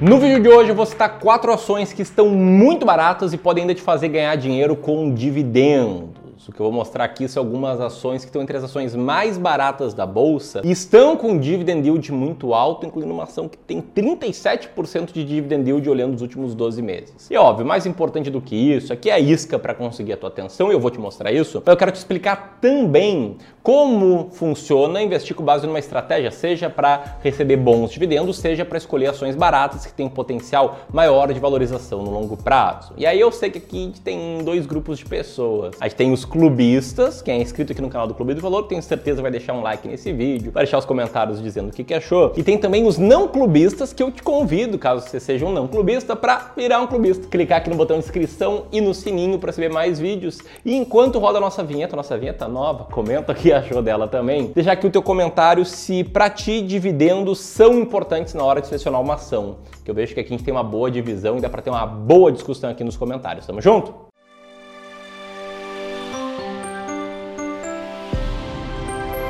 No vídeo de hoje eu vou citar quatro ações que estão muito baratas e podem ainda te fazer ganhar dinheiro com dividendos. O que eu vou mostrar aqui são algumas ações que estão entre as ações mais baratas da bolsa e estão com dividend yield muito alto, incluindo uma ação que tem 37% de dividend yield olhando os últimos 12 meses. E óbvio, mais importante do que isso, aqui é a isca para conseguir a tua atenção e eu vou te mostrar isso. Mas eu quero te explicar também como funciona investir com base numa estratégia, seja para receber bons dividendos, seja para escolher ações baratas que têm um potencial maior de valorização no longo prazo. E aí eu sei que aqui tem dois grupos de pessoas. A gente tem os clubistas, quem é inscrito aqui no canal do Clube do Valor, tenho certeza vai deixar um like nesse vídeo, vai deixar os comentários dizendo o que, que achou. E tem também os não clubistas que eu te convido, caso você seja um não clubista, para virar um clubista. Clicar aqui no botão inscrição e no sininho para receber mais vídeos. E enquanto roda a nossa vinheta, nossa vinheta nova, comenta aqui achou dela também, deixar aqui o teu comentário se para ti dividendos são importantes na hora de selecionar uma ação. Que eu vejo que aqui a gente tem uma boa divisão e dá para ter uma boa discussão aqui nos comentários. Tamo junto?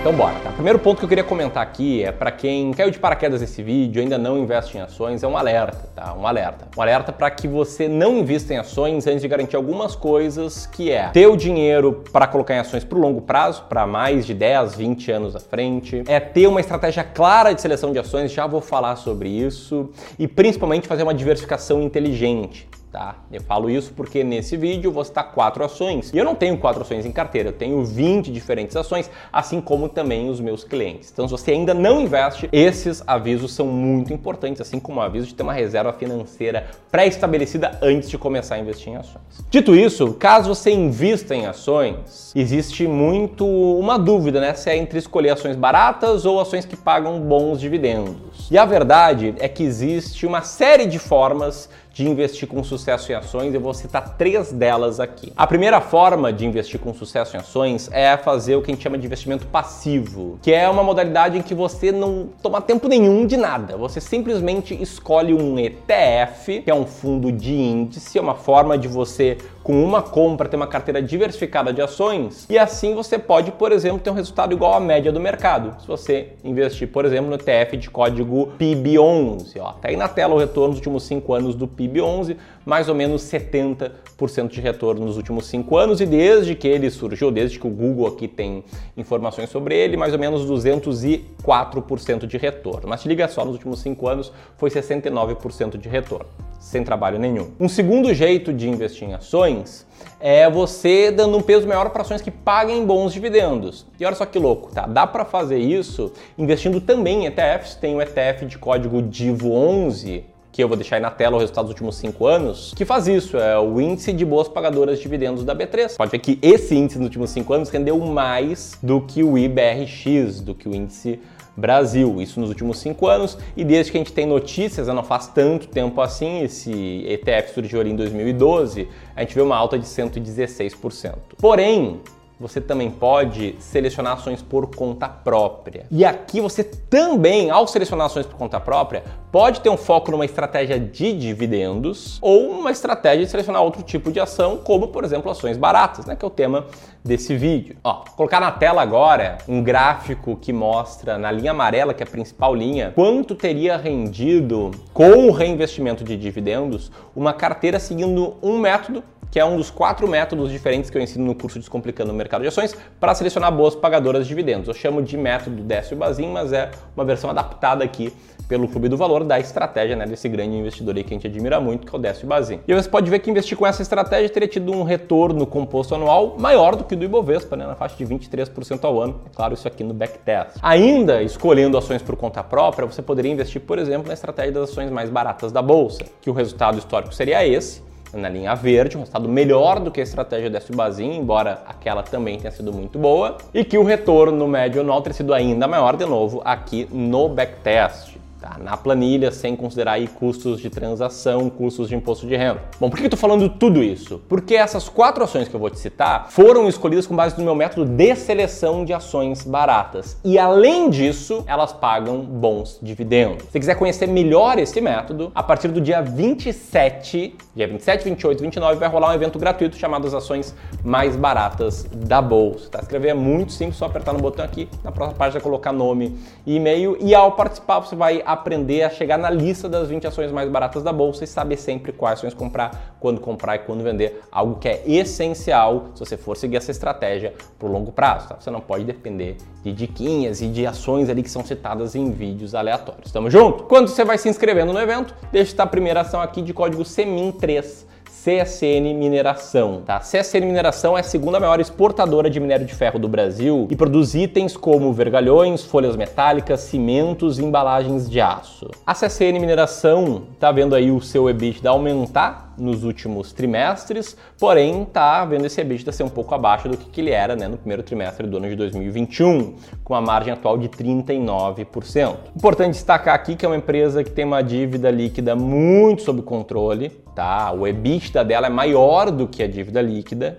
Então bora, tá? Primeiro ponto que eu queria comentar aqui é para quem caiu de paraquedas nesse vídeo, ainda não investe em ações, é um alerta, tá? Um alerta. Um alerta para que você não invista em ações antes de garantir algumas coisas, que é ter o dinheiro para colocar em ações para o longo prazo, para mais de 10, 20 anos à frente, é ter uma estratégia clara de seleção de ações, já vou falar sobre isso, e principalmente fazer uma diversificação inteligente tá? Eu falo isso porque nesse vídeo eu vou citar quatro ações. E eu não tenho quatro ações em carteira, eu tenho 20 diferentes ações, assim como também os meus clientes. Então, se você ainda não investe, esses avisos são muito importantes, assim como o aviso de ter uma reserva financeira pré-estabelecida antes de começar a investir em ações. Dito isso, caso você invista em ações, existe muito uma dúvida, né? Se é entre escolher ações baratas ou ações que pagam bons dividendos. E a verdade é que existe uma série de formas de investir com sucesso em ações, eu vou citar três delas aqui. A primeira forma de investir com sucesso em ações é fazer o que a gente chama de investimento passivo, que é uma modalidade em que você não toma tempo nenhum de nada. Você simplesmente escolhe um ETF, que é um fundo de índice, é uma forma de você com uma compra ter uma carteira diversificada de ações e assim você pode, por exemplo, ter um resultado igual à média do mercado. Se você investir, por exemplo, no ETF de código PIB11, ó, tá aí na tela o retorno dos últimos 5 anos do PIB11, mais ou menos 70% de retorno nos últimos 5 anos e desde que ele surgiu, desde que o Google aqui tem informações sobre ele, mais ou menos 204% de retorno. Mas te liga só, nos últimos 5 anos foi 69% de retorno sem trabalho nenhum. Um segundo jeito de investir em ações é você dando um peso maior para ações que paguem bons dividendos. E olha só que louco, tá? Dá para fazer isso investindo também em ETFs. Tem o ETF de código DIVO11, que eu vou deixar aí na tela o resultado dos últimos 5 anos, que faz isso, é o índice de boas pagadoras de dividendos da B3. Pode ver que esse índice nos últimos 5 anos rendeu mais do que o IBRX, do que o índice Brasil, isso nos últimos cinco anos, e desde que a gente tem notícias, não faz tanto tempo assim, esse ETF surgiu ali em 2012, a gente vê uma alta de 116%. Porém, você também pode selecionar ações por conta própria. E aqui você também, ao selecionar ações por conta própria, pode ter um foco numa estratégia de dividendos ou uma estratégia de selecionar outro tipo de ação, como por exemplo ações baratas, né, que é o tema desse vídeo. Ó, colocar na tela agora um gráfico que mostra na linha amarela, que é a principal linha, quanto teria rendido com o reinvestimento de dividendos uma carteira seguindo um método que é um dos quatro métodos diferentes que eu ensino no curso Descomplicando o Mercado de Ações para selecionar boas pagadoras de dividendos. Eu chamo de método Décio Bazin, mas é uma versão adaptada aqui pelo Clube do Valor da estratégia né, desse grande investidor aí que a gente admira muito, que é o Décio Bazin. E você pode ver que investir com essa estratégia teria tido um retorno composto anual maior do que o do Ibovespa, né, na faixa de 23% ao ano. É claro, isso aqui no backtest. Ainda escolhendo ações por conta própria, você poderia investir, por exemplo, na estratégia das ações mais baratas da bolsa, que o resultado histórico seria esse na linha verde, um resultado melhor do que a estratégia da Subazin, embora aquela também tenha sido muito boa, e que o retorno no médio anual teria sido ainda maior, de novo, aqui no backtest tá? na planilha, sem considerar aí custos de transação, custos de imposto de renda. Bom, por que eu estou falando tudo isso? Porque essas quatro ações que eu vou te citar foram escolhidas com base no meu método de seleção de ações baratas. E além disso, elas pagam bons dividendos. Se quiser conhecer melhor esse método, a partir do dia 27, dia 27, 28 29, vai rolar um evento gratuito chamado as ações mais baratas da bolsa. Tá? Escrever é muito simples, só apertar no botão aqui, na próxima página colocar nome e e-mail e ao participar você vai aprender a chegar na lista das 20 ações mais baratas da bolsa e saber sempre quais ações comprar, quando comprar e quando vender, algo que é essencial se você for seguir essa estratégia para o longo prazo. Tá? Você não pode depender de diquinhas e de ações ali que são citadas em vídeos aleatórios. Tamo junto? Quando você vai se inscrevendo no evento, deixa a primeira ação aqui de código SEMIN3 CSN Mineração. Tá? CSN Mineração é a segunda maior exportadora de minério de ferro do Brasil e produz itens como vergalhões, folhas metálicas, cimentos e embalagens de aço. A CSN Mineração está vendo aí o seu EBITDA aumentar nos últimos trimestres, porém está vendo esse EBITDA ser um pouco abaixo do que, que ele era né, no primeiro trimestre do ano de 2021, com uma margem atual de 39%. Importante destacar aqui que é uma empresa que tem uma dívida líquida muito sob controle, tá? O EBITDA dela é maior do que a dívida líquida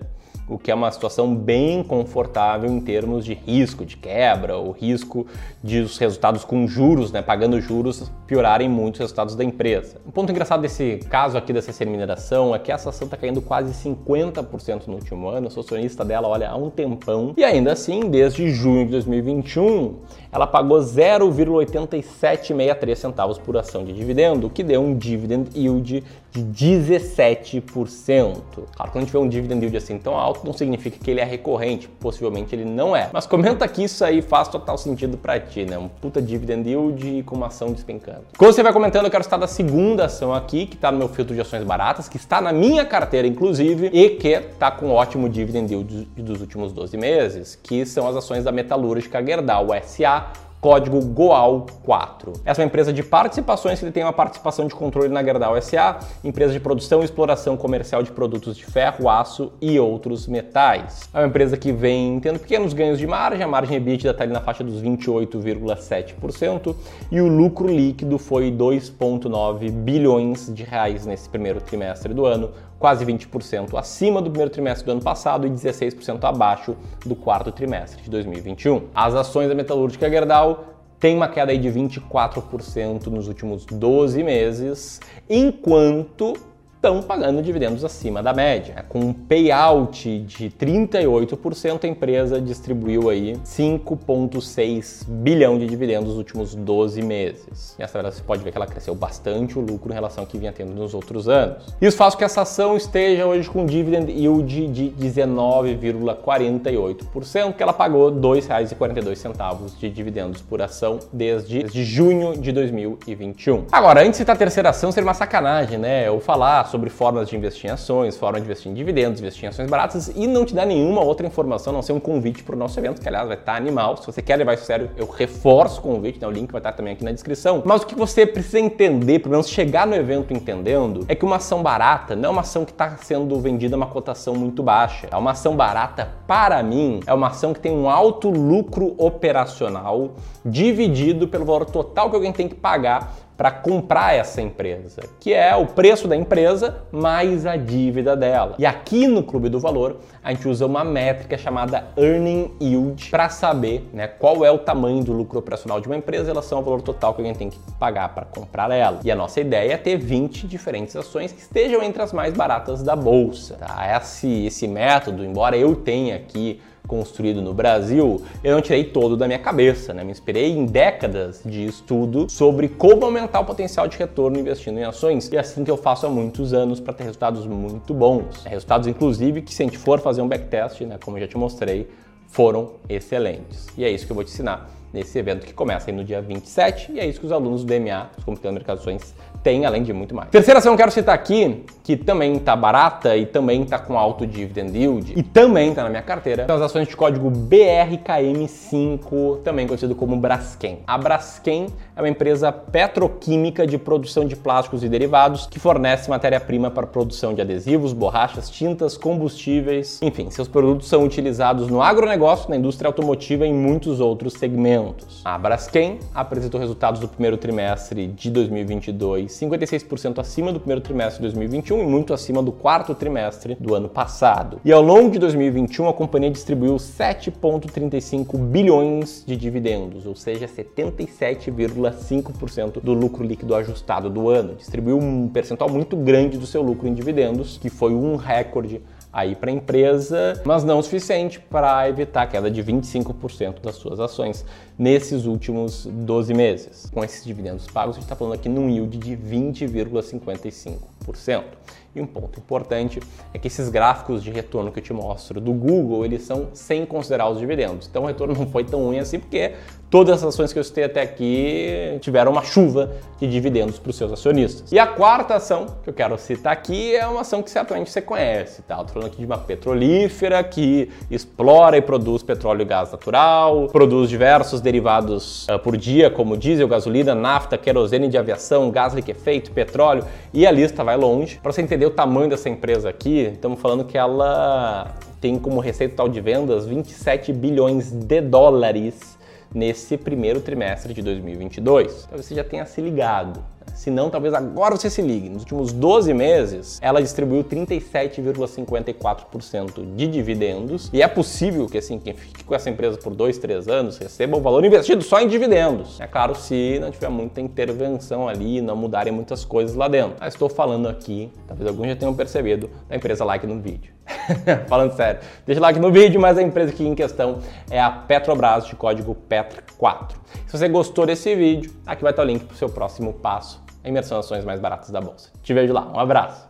o que é uma situação bem confortável em termos de risco de quebra, o risco de os resultados com juros, né, pagando juros, piorarem muito os resultados da empresa. Um ponto engraçado desse caso aqui dessa Mineração é que essa ação está caindo quase 50% no último ano, eu sou acionista dela, olha, há um tempão, e ainda assim, desde junho de 2021, ela pagou 0,8763 centavos por ação de dividendo, o que deu um dividend yield de 17%. Claro, quando a gente vê um dividend yield assim tão alto, não significa que ele é recorrente, possivelmente ele não é. Mas comenta que isso aí faz total sentido para ti, né? Um puta dividend yield com uma ação despencando. Quando você vai comentando, eu quero estar da segunda ação aqui, que está no meu filtro de ações baratas, que está na minha carteira, inclusive, e que está com um ótimo dividend yield dos últimos 12 meses, que são as ações da metalúrgica Gerdau SA, código GOAL4. Essa é uma empresa de participações que tem uma participação de controle na Gerdau SA, empresa de produção e exploração comercial de produtos de ferro, aço e outros metais. É uma empresa que vem tendo pequenos ganhos de margem, a margem EBITDA está ali na faixa dos 28,7% e o lucro líquido foi 2,9 bilhões de reais nesse primeiro trimestre do ano, quase 20% acima do primeiro trimestre do ano passado e 16% abaixo do quarto trimestre de 2021. As ações da metalúrgica Gerdau têm uma queda aí de 24% nos últimos 12 meses, enquanto estão pagando dividendos acima da média. Com um payout de 38%, a empresa distribuiu aí 5,6 bilhão de dividendos nos últimos 12 meses. E essa verdade você pode ver que ela cresceu bastante o lucro em relação ao que vinha tendo nos outros anos. Isso faz com que essa ação esteja hoje com dividend yield de 19,48%, que ela pagou R$ 2,42 de dividendos por ação desde, desde junho de 2021. Agora, antes de citar a terceira ação, seria uma sacanagem, né? Eu falar sobre formas de investir em ações, formas de investir em dividendos, investir em ações baratas e não te dá nenhuma outra informação, a não ser um convite para o nosso evento, que aliás vai estar animal. Se você quer levar isso sério, eu reforço o convite, né? o link vai estar também aqui na descrição. Mas o que você precisa entender, pelo menos chegar no evento entendendo, é que uma ação barata não é uma ação que está sendo vendida a uma cotação muito baixa. É uma ação barata, para mim, é uma ação que tem um alto lucro operacional dividido pelo valor total que alguém tem que pagar para comprar essa empresa, que é o preço da empresa mais a dívida dela. E aqui no Clube do Valor, a gente usa uma métrica chamada Earning Yield para saber né, qual é o tamanho do lucro operacional de uma empresa em relação ao valor total que alguém tem que pagar para comprar ela. E a nossa ideia é ter 20 diferentes ações que estejam entre as mais baratas da bolsa. Tá? Esse, esse método, embora eu tenha aqui construído no Brasil, eu não tirei todo da minha cabeça, né? Me inspirei em décadas de estudo sobre como aumentar o potencial de retorno investindo em ações e é assim que eu faço há muitos anos para ter resultados muito bons. Resultados, inclusive, que se a gente for fazer um backtest, né, como eu já te mostrei, foram excelentes. E é isso que eu vou te ensinar nesse evento que começa aí no dia 27 e é isso que os alunos do DMA, os de Mercadoções, tem, além de muito mais. Terceira ação que eu quero citar aqui, que também está barata e também está com alto dividend yield e também está na minha carteira, são as ações de código BRKM5, também conhecido como Braskem. A Braskem é uma empresa petroquímica de produção de plásticos e derivados que fornece matéria-prima para produção de adesivos, borrachas, tintas, combustíveis, enfim, seus produtos são utilizados no agronegócio, na indústria automotiva e em muitos outros segmentos. A Braskem apresentou resultados do primeiro trimestre de 2022 56% acima do primeiro trimestre de 2021 e muito acima do quarto trimestre do ano passado. E ao longo de 2021, a companhia distribuiu 7,35 bilhões de dividendos, ou seja, 77,5% do lucro líquido ajustado do ano. Distribuiu um percentual muito grande do seu lucro em dividendos, que foi um recorde aí para a empresa, mas não o suficiente para evitar a queda de 25% das suas ações nesses últimos 12 meses. Com esses dividendos pagos, a gente está falando aqui num yield de 20,55%. E um ponto importante é que esses gráficos de retorno que eu te mostro do Google, eles são sem considerar os dividendos. Então o retorno não foi tão ruim assim, porque todas as ações que eu citei até aqui tiveram uma chuva de dividendos para os seus acionistas. E a quarta ação que eu quero citar aqui é uma ação que certamente você conhece, tá? Estou falando aqui de uma petrolífera que explora e produz petróleo e gás natural, produz diversos derivados uh, por dia, como diesel, gasolina, nafta, querosene de aviação, gás liquefeito, petróleo, e a lista vai longe. Para você entender o tamanho dessa empresa aqui, estamos falando que ela tem como receita total de vendas 27 bilhões de dólares nesse primeiro trimestre de 2022. Talvez você já tenha se ligado. Se não, talvez agora você se ligue. Nos últimos 12 meses, ela distribuiu 37,54% de dividendos. E é possível que assim, quem fique com essa empresa por 2, 3 anos receba o valor investido só em dividendos. É claro, se não tiver muita intervenção ali, não mudarem muitas coisas lá dentro. Mas estou falando aqui, talvez alguns já tenham percebido, da empresa Like no vídeo. falando sério. Deixa like no vídeo, mas a empresa aqui em questão é a Petrobras, de código PETR4. Se você gostou desse vídeo, aqui vai estar o link para o seu próximo passo em imersão ações mais baratas da bolsa. Te vejo lá. Um abraço.